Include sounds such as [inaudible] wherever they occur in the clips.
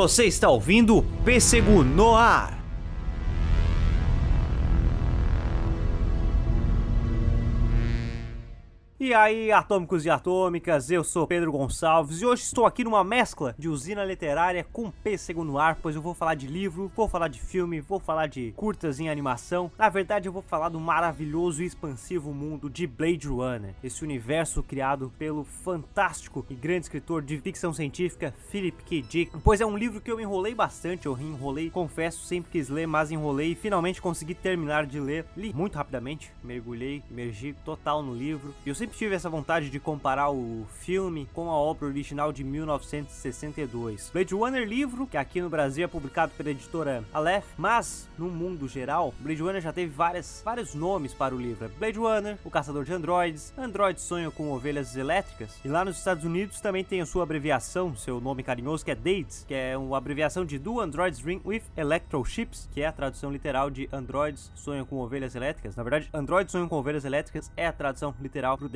Você está ouvindo Pêssego no Ar. E aí, atômicos e atômicas, eu sou Pedro Gonçalves e hoje estou aqui numa mescla de usina literária com pêssego no ar, pois eu vou falar de livro, vou falar de filme, vou falar de curtas em animação. Na verdade, eu vou falar do maravilhoso e expansivo mundo de Blade Runner, esse universo criado pelo fantástico e grande escritor de ficção científica Philip K. Dick. Pois é um livro que eu enrolei bastante, eu enrolei, confesso, sempre quis ler, mas enrolei e finalmente consegui terminar de ler. Li muito rapidamente, mergulhei, emergi total no livro. E eu sempre sempre tive essa vontade de comparar o filme com a obra original de 1962. Blade Runner livro, que aqui no Brasil é publicado pela editora Aleph, mas no mundo geral, Blade Runner já teve várias, vários nomes para o livro. É Blade Runner, o Caçador de Androides, Android Sonho com Ovelhas Elétricas, e lá nos Estados Unidos também tem a sua abreviação, seu nome carinhoso, que é DATES, que é uma abreviação de Do Androids Ring with Electro Ships, que é a tradução literal de Androids Sonham com Ovelhas Elétricas. Na verdade, Androids Sonham com Ovelhas Elétricas é a tradução literal pro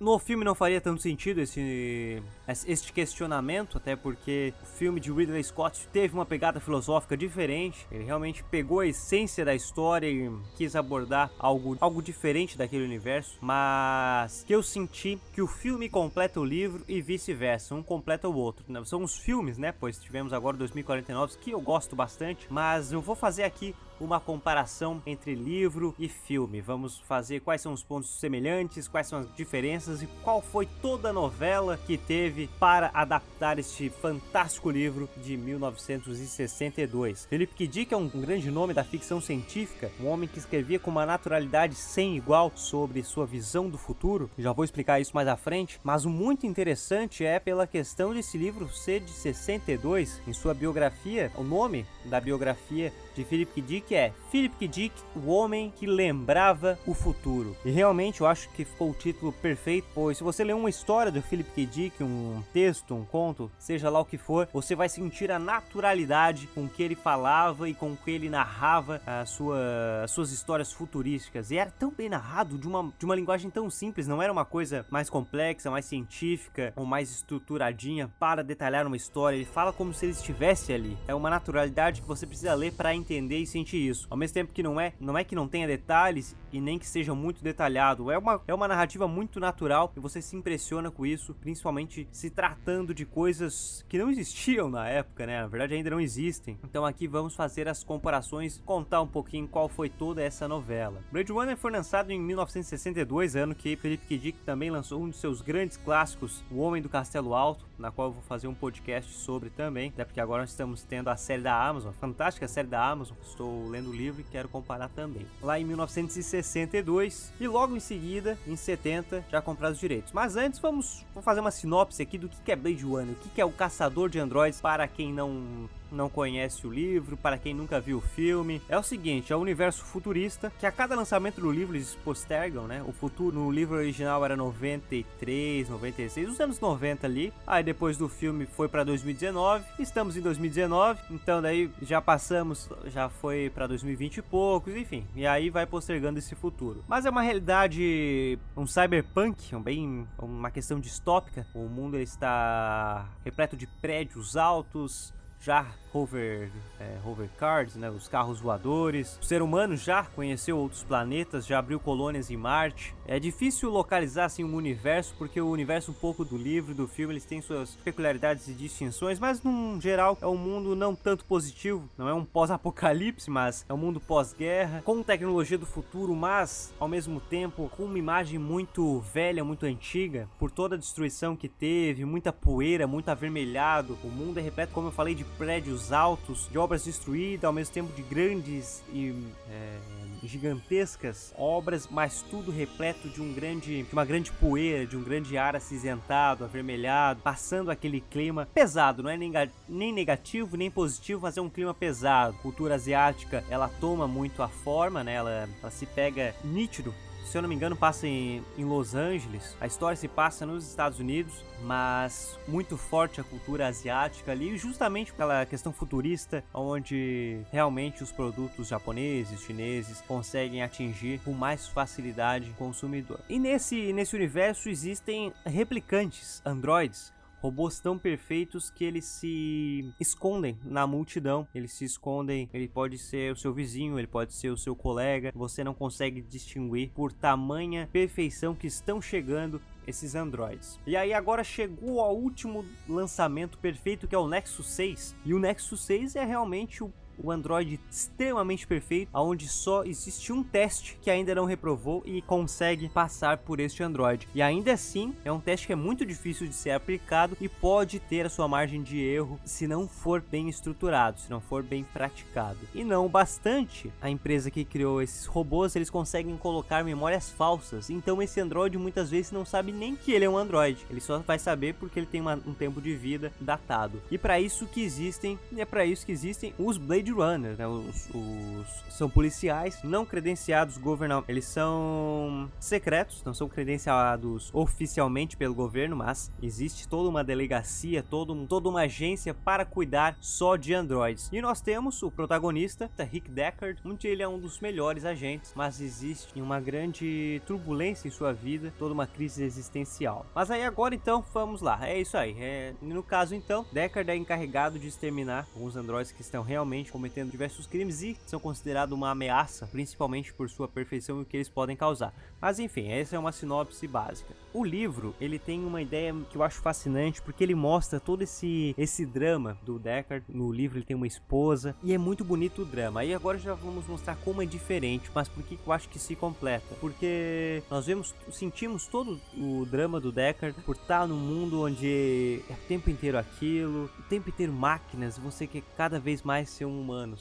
no filme não faria tanto sentido esse, este questionamento, até porque o filme de Ridley Scott teve uma pegada filosófica diferente. Ele realmente pegou a essência da história e quis abordar algo, algo diferente daquele universo, mas que eu senti que o filme completa o livro e vice-versa, um completa o outro. São os filmes, né? Pois tivemos agora 2049 que eu gosto bastante, mas eu vou fazer aqui uma comparação entre livro e filme. Vamos fazer quais são os pontos semelhantes, quais são as diferenças e qual foi toda a novela que teve para adaptar este fantástico livro de 1962. Philip K. Dick é um grande nome da ficção científica, um homem que escrevia com uma naturalidade sem igual sobre sua visão do futuro. Já vou explicar isso mais à frente, mas o muito interessante é pela questão desse livro ser de 62. Em sua biografia, o nome da biografia de Philip K. Dick é Philip K. Dick, o homem que lembrava o futuro. E realmente eu acho que ficou o título perfeito, pois se você ler uma história do Philip K. Dick, um texto, um conto, seja lá o que for, você vai sentir a naturalidade com que ele falava e com que ele narrava a sua, as suas histórias futurísticas. E era tão bem narrado, de uma, de uma linguagem tão simples, não era uma coisa mais complexa, mais científica ou mais estruturadinha para detalhar uma história. Ele fala como se ele estivesse ali. É uma naturalidade que você precisa ler para entender e sentir isso. Ao mesmo tempo que não é, não é que não tenha detalhes e nem que seja muito detalhado. É uma, é uma narrativa muito natural e você se impressiona com isso, principalmente se tratando de coisas que não existiam na época, né? Na verdade ainda não existem. Então aqui vamos fazer as comparações, contar um pouquinho qual foi toda essa novela. Blade Runner foi lançado em 1962, ano que Felipe K. Dick também lançou um de seus grandes clássicos, O Homem do Castelo Alto, na qual eu vou fazer um podcast sobre também, até porque agora nós estamos tendo a série da Amazon, fantástica série da Amazon, estou lendo o livro e quero comparar também. Lá em 1962 e logo em seguida, em 70, já compraram os direitos. Mas antes vamos, vamos fazer uma sinopse aqui do que é Blade Runner, o que é o caçador de androides para quem não não conhece o livro, para quem nunca viu o filme, é o seguinte: é um universo futurista que a cada lançamento do livro eles postergam, né? O futuro no livro original era 93, 96, os anos 90 ali. Aí depois do filme foi para 2019, estamos em 2019, então daí já passamos, já foi para 2020 e poucos, enfim. E aí vai postergando esse futuro. Mas é uma realidade, um cyberpunk, um bem uma questão distópica. O mundo está repleto de prédios altos, já hover, é, hover cars, né, os carros voadores. O ser humano já conheceu outros planetas, já abriu colônias em Marte. É difícil localizar assim um universo, porque o universo um pouco do livro, do filme, eles têm suas peculiaridades e distinções, mas num geral é um mundo não tanto positivo, não é um pós-apocalipse, mas é um mundo pós-guerra, com tecnologia do futuro, mas ao mesmo tempo com uma imagem muito velha, muito antiga, por toda a destruição que teve, muita poeira, muito avermelhado. O mundo é repleto, como eu falei, de prédios altos, de obras destruídas, ao mesmo tempo de grandes e é, gigantescas obras, mas tudo repleto de um grande, de uma grande poeira, de um grande ar acinzentado, avermelhado, passando aquele clima pesado, não é nem negativo nem positivo, mas é um clima pesado. A cultura asiática, ela toma muito a forma, né? Ela, ela se pega nítido se eu não me engano, passa em, em, Los Angeles. A história se passa nos Estados Unidos, mas muito forte a cultura asiática ali, justamente pela questão futurista, onde realmente os produtos japoneses, chineses conseguem atingir com mais facilidade o consumidor. E nesse, nesse universo existem replicantes, androids, robôs tão perfeitos que eles se escondem na multidão, eles se escondem, ele pode ser o seu vizinho, ele pode ser o seu colega, você não consegue distinguir por tamanha perfeição que estão chegando esses androids. E aí agora chegou ao último lançamento perfeito que é o Nexus 6. E o Nexus 6 é realmente o o Android extremamente perfeito, onde só existe um teste que ainda não reprovou e consegue passar por este Android. E ainda assim, é um teste que é muito difícil de ser aplicado e pode ter a sua margem de erro se não for bem estruturado, se não for bem praticado. E não bastante, a empresa que criou esses robôs, eles conseguem colocar memórias falsas. Então esse Android muitas vezes não sabe nem que ele é um Android. Ele só vai saber porque ele tem uma, um tempo de vida datado. E para isso que existem, é para isso que existem os Blade Runners, né? Os, os, são policiais não credenciados governamental. Eles são secretos, não são credenciados oficialmente pelo governo, mas existe toda uma delegacia, todo, toda uma agência para cuidar só de androids. E nós temos o protagonista, Rick Deckard, onde ele é um dos melhores agentes, mas existe uma grande turbulência em sua vida, toda uma crise existencial. Mas aí agora então, vamos lá. É isso aí. É, no caso então, Deckard é encarregado de exterminar alguns androids que estão realmente cometendo diversos crimes e são considerados uma ameaça, principalmente por sua perfeição e o que eles podem causar. Mas enfim, essa é uma sinopse básica. O livro, ele tem uma ideia que eu acho fascinante, porque ele mostra todo esse, esse drama do Deckard. No livro ele tem uma esposa, e é muito bonito o drama. Aí agora já vamos mostrar como é diferente, mas por que eu acho que se completa. Porque nós vemos, sentimos todo o drama do Deckard por estar num mundo onde é o tempo inteiro aquilo, o tempo inteiro máquinas, você quer cada vez mais ser um humano,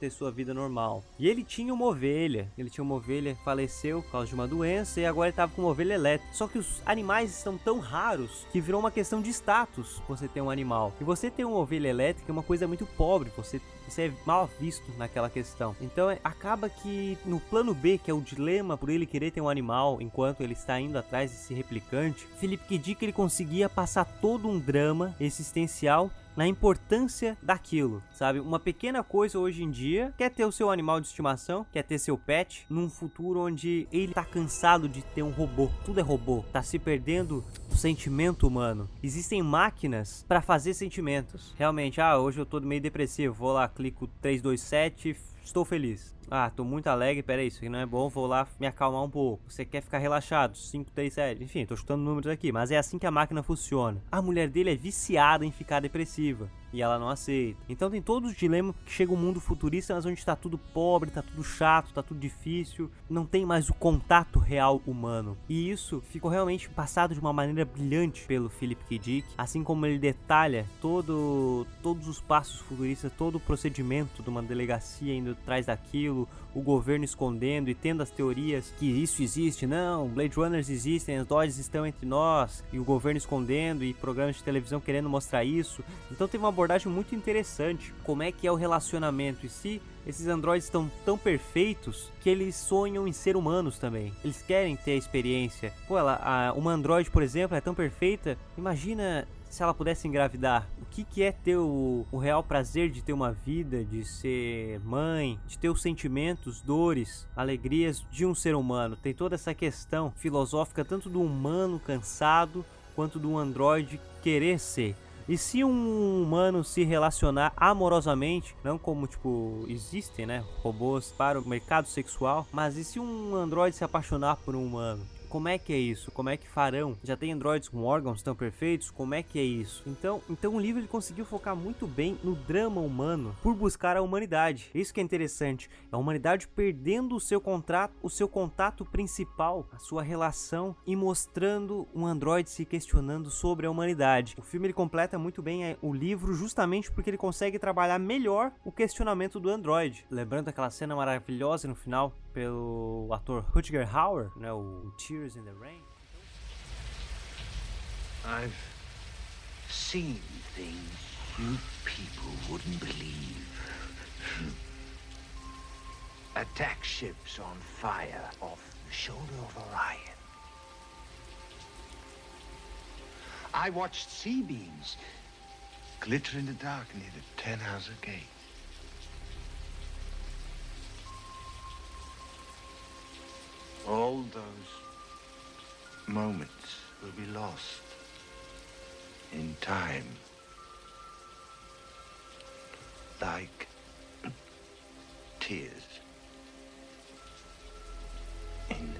ter sua vida normal. E ele tinha uma ovelha, ele tinha uma ovelha, faleceu por causa de uma doença e agora ele estava com uma ovelha elétrica. Só que os animais estão tão raros que virou uma questão de status você ter um animal. E você ter uma ovelha elétrica é uma coisa muito pobre, você, você é mal visto naquela questão. Então é, acaba que no plano B, que é o dilema por ele querer ter um animal enquanto ele está indo atrás desse replicante, Felipe que ele conseguia passar todo um drama existencial na importância daquilo, sabe? Uma pequena coisa hoje em dia quer ter o seu animal de estimação, quer ter seu pet, num futuro onde ele tá cansado de ter um robô, tudo é robô, tá se perdendo o sentimento humano. Existem máquinas para fazer sentimentos. Realmente, ah, hoje eu tô meio depressivo, vou lá, clico 327, estou feliz. Ah, tô muito alegre, peraí, isso aqui não é bom, vou lá me acalmar um pouco. Você quer ficar relaxado? 5, 3, 7. Enfim, tô chutando números aqui, mas é assim que a máquina funciona. A mulher dele é viciada em ficar depressiva e ela não aceita. Então tem todos os dilemas que chega um mundo futurista, mas onde tá tudo pobre, tá tudo chato, tá tudo difícil, não tem mais o contato real humano. E isso ficou realmente passado de uma maneira brilhante pelo Philip K. Dick, assim como ele detalha todo, todos os passos futuristas, todo o procedimento de uma delegacia indo atrás daquilo, o governo escondendo e tendo as teorias que isso existe, não, Blade Runners existem, as Dodges estão entre nós, e o governo escondendo e programas de televisão querendo mostrar isso. Então teve uma abordagem muito interessante, como é que é o relacionamento e se esses androides estão tão perfeitos que eles sonham em ser humanos também. Eles querem ter a experiência. Pô, ela, a, uma androide, por exemplo, é tão perfeita. Imagina se ela pudesse engravidar, o que, que é ter o, o, real prazer de ter uma vida, de ser mãe, de ter os sentimentos, dores, alegrias de um ser humano? Tem toda essa questão filosófica, tanto do humano cansado quanto do androide querer ser. E se um humano se relacionar amorosamente, não como tipo existem, né, robôs para o mercado sexual, mas e se um androide se apaixonar por um humano? Como é que é isso? Como é que farão? Já tem androides com órgãos tão perfeitos? Como é que é isso? Então, então o livro ele conseguiu focar muito bem no drama humano por buscar a humanidade. Isso que é interessante, a humanidade perdendo o seu contrato, o seu contato principal, a sua relação e mostrando um androide se questionando sobre a humanidade. O filme ele completa muito bem é, o livro justamente porque ele consegue trabalhar melhor o questionamento do androide. Lembrando aquela cena maravilhosa no final pelo ator Rutger Hauer, né, o Tears in the Rain. I've seen things you people wouldn't believe. Attack ships on fire off the shoulder of Orion. I watched sea beams glitter in the dark near the Ten Hauser Gate. All those moments will be lost in time. Like [clears throat] tears in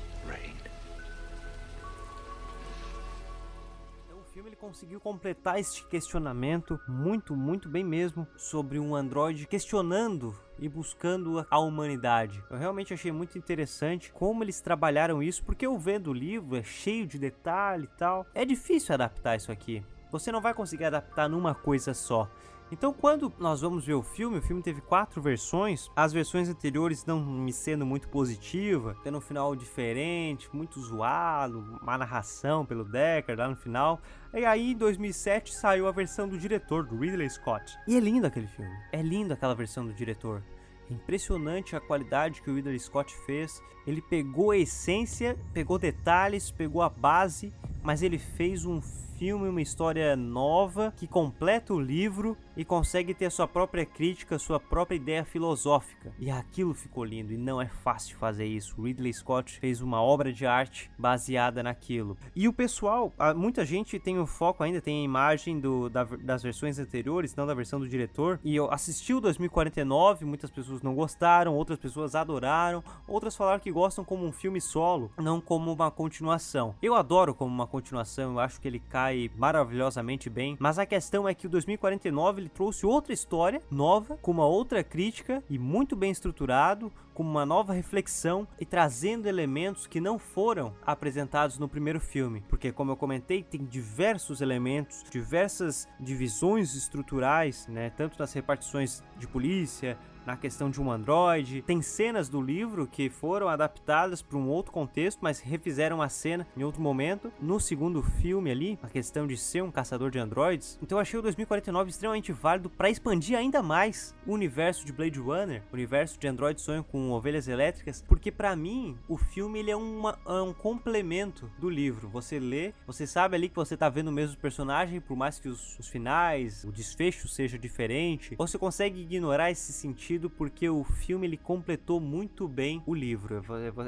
filme ele conseguiu completar este questionamento muito, muito bem mesmo sobre um androide questionando e buscando a humanidade. Eu realmente achei muito interessante como eles trabalharam isso, porque eu vendo o livro é cheio de detalhe e tal. É difícil adaptar isso aqui. Você não vai conseguir adaptar numa coisa só. Então, quando nós vamos ver o filme, o filme teve quatro versões. As versões anteriores não me sendo muito positiva, tendo um final diferente, muito zoado, uma narração pelo Decker lá no final. E aí, em 2007, saiu a versão do diretor, do Ridley Scott. E é lindo aquele filme. É lindo aquela versão do diretor. Impressionante a qualidade que o Ridley Scott fez. Ele pegou a essência, pegou detalhes, pegou a base, mas ele fez um filme, uma história nova que completa o livro e consegue ter sua própria crítica, sua própria ideia filosófica. E aquilo ficou lindo e não é fácil fazer isso. Ridley Scott fez uma obra de arte baseada naquilo. E o pessoal, muita gente tem o foco ainda, tem a imagem do, da, das versões anteriores, não da versão do diretor. E eu assisti o 2049, muitas pessoas não gostaram, outras pessoas adoraram, outras falaram que gostam como um filme solo, não como uma continuação. Eu adoro como uma continuação, eu acho que ele cai maravilhosamente bem, mas a questão é que o 2049 ele trouxe outra história nova, com uma outra crítica e muito bem estruturado, com uma nova reflexão e trazendo elementos que não foram apresentados no primeiro filme, porque como eu comentei, tem diversos elementos, diversas divisões estruturais, né, tanto nas repartições de polícia, na questão de um androide. Tem cenas do livro que foram adaptadas para um outro contexto, mas refizeram a cena em outro momento. No segundo filme ali, a questão de ser um caçador de androides. Então eu achei o 2049 extremamente válido para expandir ainda mais o universo de Blade Runner, o universo de Android Sonho com ovelhas elétricas, porque para mim o filme ele é, uma, é um complemento do livro. Você lê, você sabe ali que você tá vendo o mesmo personagem, por mais que os, os finais, o desfecho seja diferente, você consegue ignorar esse sentido sentido porque o filme ele completou muito bem o livro.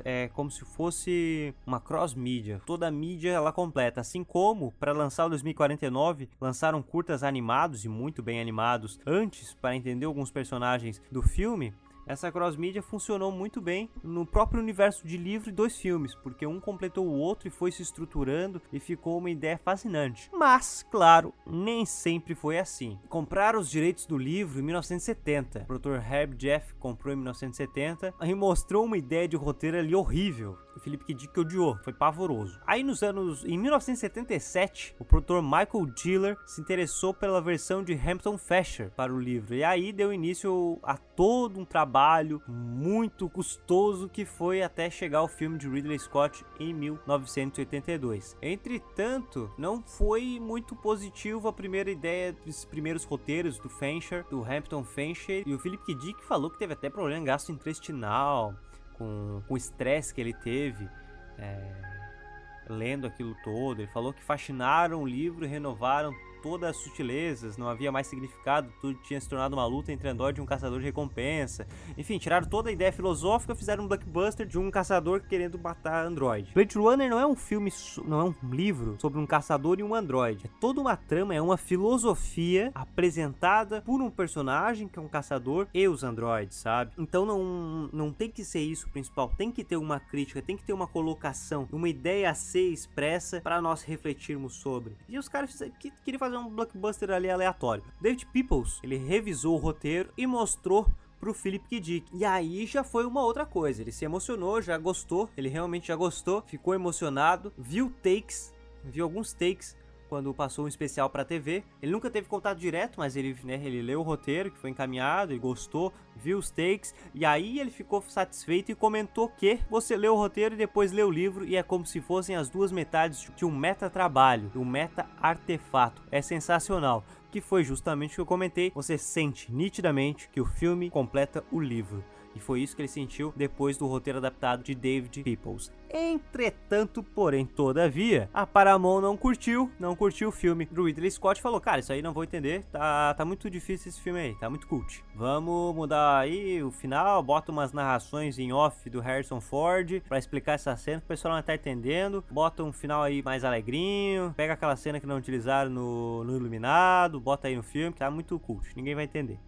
É, é como se fosse uma cross mídia. Toda a mídia ela completa, assim como para lançar o 2049 lançaram curtas animados e muito bem animados antes para entender alguns personagens do filme. Essa cross-mídia funcionou muito bem no próprio universo de livro e dois filmes, porque um completou o outro e foi se estruturando e ficou uma ideia fascinante. Mas, claro, nem sempre foi assim. Compraram os direitos do livro em 1970. O produtor Herb Jeff comprou em 1970 e mostrou uma ideia de roteiro ali horrível. O Felipe K. Dick odiou, foi pavoroso. Aí nos anos, em 1977, o produtor Michael Diller se interessou pela versão de Hampton Fasher para o livro e aí deu início a todo um trabalho muito custoso que foi até chegar ao filme de Ridley Scott em 1982. Entretanto, não foi muito positivo a primeira ideia dos primeiros roteiros do Fancher, do Hampton Fancher, e o Philip K. Dick falou que teve até problema gastrointestinal, com o estresse que ele teve. É, lendo aquilo todo, ele falou que fascinaram o livro e renovaram todas as sutilezas, não havia mais significado, tudo tinha se tornado uma luta entre Android e um caçador de recompensa. Enfim, tiraram toda a ideia filosófica, fizeram um blockbuster de um caçador querendo matar Android. Blade Runner não é um filme, não é um livro sobre um caçador e um Android. É toda uma trama, é uma filosofia apresentada por um personagem que é um caçador e os androids, sabe? Então não, não tem que ser isso o principal, tem que ter uma crítica, tem que ter uma colocação, uma ideia a ser expressa para nós refletirmos sobre. E os caras queriam fazer fazer um blockbuster ali aleatório. David Peoples, ele revisou o roteiro e mostrou pro Philip K. Dick. E aí já foi uma outra coisa. Ele se emocionou, já gostou, ele realmente já gostou, ficou emocionado, viu takes, viu alguns takes quando passou um especial para TV. Ele nunca teve contato direto, mas ele, né, ele leu o roteiro que foi encaminhado, ele gostou, viu os takes e aí ele ficou satisfeito e comentou que você leu o roteiro e depois leu o livro e é como se fossem as duas metades de um meta trabalho, um meta artefato. É sensacional que foi justamente o que eu comentei. Você sente nitidamente que o filme completa o livro. E foi isso que ele sentiu depois do roteiro adaptado de David Peoples. Entretanto, porém, todavia, a Paramount não curtiu, não curtiu o filme. O Ridley Scott falou: Cara, isso aí não vou entender, tá, tá muito difícil esse filme aí, tá muito cult. Vamos mudar aí o final, bota umas narrações em off do Harrison Ford para explicar essa cena que o pessoal não tá entendendo. Bota um final aí mais alegrinho, pega aquela cena que não utilizaram no, no Iluminado, bota aí no filme, que tá muito cult, ninguém vai entender.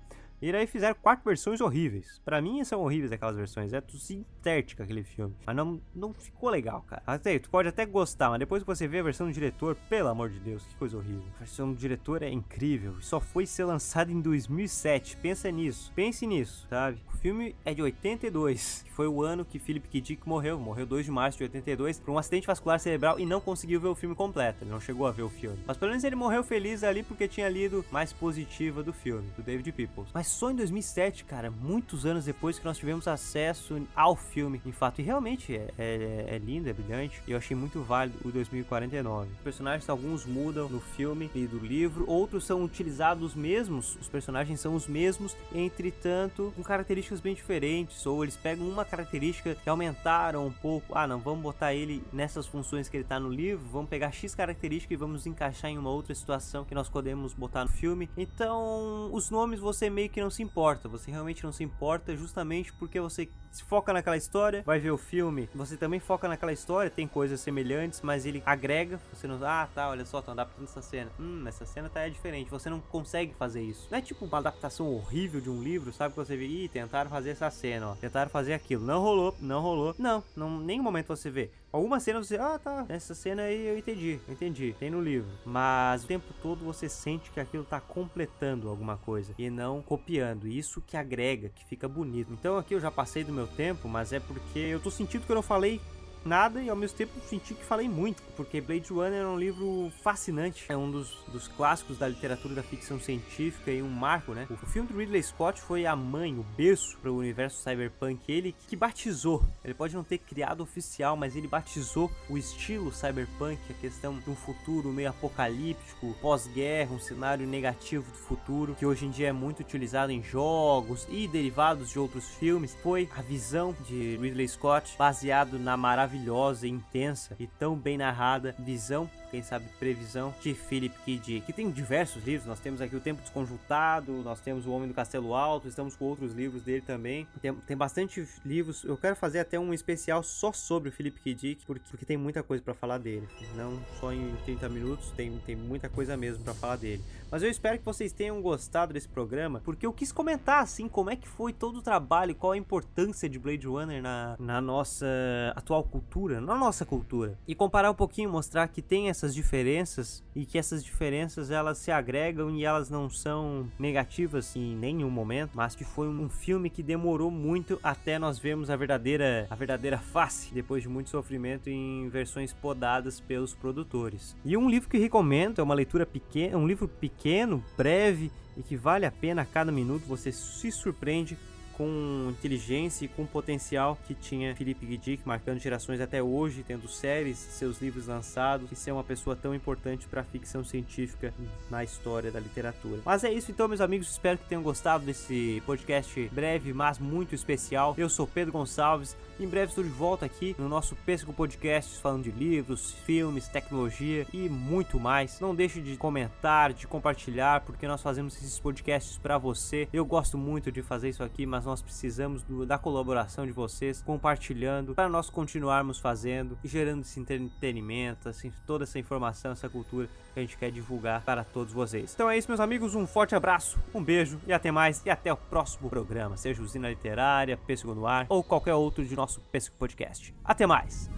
E aí fizeram quatro versões horríveis. Para mim são horríveis aquelas versões. É tudo sintético aquele filme. Mas não, não ficou legal, cara. Até, tu pode até gostar, mas depois que você vê a versão do diretor, pelo amor de Deus, que coisa horrível. A versão do diretor é incrível. Só foi ser lançado em 2007. Pensa nisso. Pense nisso, sabe? O filme é de 82, que foi o ano que Philip K. Dick morreu. Morreu 2 de março de 82 por um acidente vascular cerebral e não conseguiu ver o filme completo. Ele não chegou a ver o filme. Mas pelo menos ele morreu feliz ali porque tinha lido mais positiva do filme, do David Peoples. Mas só em 2007, cara, muitos anos depois que nós tivemos acesso ao filme, em fato. E realmente é, é, é lindo, é brilhante. E eu achei muito válido o 2049. Os personagens, alguns mudam no filme e do livro, outros são utilizados mesmos. Os personagens são os mesmos, entretanto, com características bem diferentes. Ou eles pegam uma característica que aumentaram um pouco. Ah, não, vamos botar ele nessas funções que ele tá no livro, vamos pegar X característica e vamos encaixar em uma outra situação que nós podemos botar no filme. Então, os nomes você meio que não se importa, você realmente não se importa justamente porque você se foca naquela história, vai ver o filme, você também foca naquela história, tem coisas semelhantes, mas ele agrega, você não, ah, tá, olha só, estão adaptando essa cena. Hum, essa cena tá é diferente, você não consegue fazer isso. Não é tipo uma adaptação horrível de um livro, sabe que você vê, ih, tentaram fazer essa cena, ó, tentaram fazer aquilo, não rolou, não rolou. Não, não nenhum momento você vê. Alguma cena você, ah, tá, essa cena aí eu entendi, eu entendi, tem no livro. Mas o tempo todo você sente que aquilo tá completando alguma coisa e não copiando. Isso que agrega, que fica bonito. Então aqui eu já passei do meu tempo, mas é porque eu tô sentindo que eu não falei nada e ao mesmo tempo senti que falei muito, porque Blade Runner é um livro fascinante, é um dos, dos clássicos da literatura da ficção científica e um marco, né? O filme do Ridley Scott foi a mãe, o berço para o universo cyberpunk, ele que batizou, ele pode não ter criado oficial, mas ele batizou o estilo cyberpunk, a questão de um futuro meio apocalíptico, pós-guerra, um cenário negativo do futuro, que hoje em dia é muito utilizado em jogos e derivados de outros filmes, foi a visão de Ridley Scott baseado na maravilha maravilhosa intensa e tão bem narrada visão quem sabe previsão de Philip K. Dick, que tem diversos livros. Nós temos aqui o Tempo Desconjuntado, nós temos o Homem do Castelo Alto, estamos com outros livros dele também. Tem, tem bastante livros. Eu quero fazer até um especial só sobre o Philip K. Dick, porque, porque tem muita coisa para falar dele. Não só em 30 minutos, tem, tem muita coisa mesmo para falar dele. Mas eu espero que vocês tenham gostado desse programa, porque eu quis comentar assim como é que foi todo o trabalho, qual a importância de Blade Runner na, na nossa atual cultura, na nossa cultura. E comparar um pouquinho, mostrar que tem essas diferenças e que essas diferenças elas se agregam e elas não são negativas em nenhum momento, mas que foi um filme que demorou muito até nós vermos a verdadeira a verdadeira face depois de muito sofrimento em versões podadas pelos produtores. E um livro que recomendo é uma leitura pequena, um livro pequeno, breve e que vale a pena a cada minuto, você se surpreende com inteligência e com potencial que tinha K. Dick, marcando gerações até hoje, tendo séries, seus livros lançados, e ser uma pessoa tão importante para a ficção científica na história da literatura. Mas é isso então, meus amigos, espero que tenham gostado desse podcast breve, mas muito especial. Eu sou Pedro Gonçalves, em breve estou de volta aqui no nosso Pêssego Podcast falando de livros, filmes, tecnologia e muito mais. Não deixe de comentar, de compartilhar, porque nós fazemos esses podcasts para você. Eu gosto muito de fazer isso aqui, mas nós precisamos do, da colaboração de vocês, compartilhando, para nós continuarmos fazendo e gerando esse entretenimento, assim, toda essa informação, essa cultura que a gente quer divulgar para todos vocês. Então é isso, meus amigos. Um forte abraço, um beijo e até mais. E até o próximo programa, seja Usina Literária, Pêssego no Ar ou qualquer outro de nosso Pêssego Podcast. Até mais.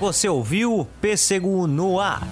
Você ouviu Pêssego no Ar.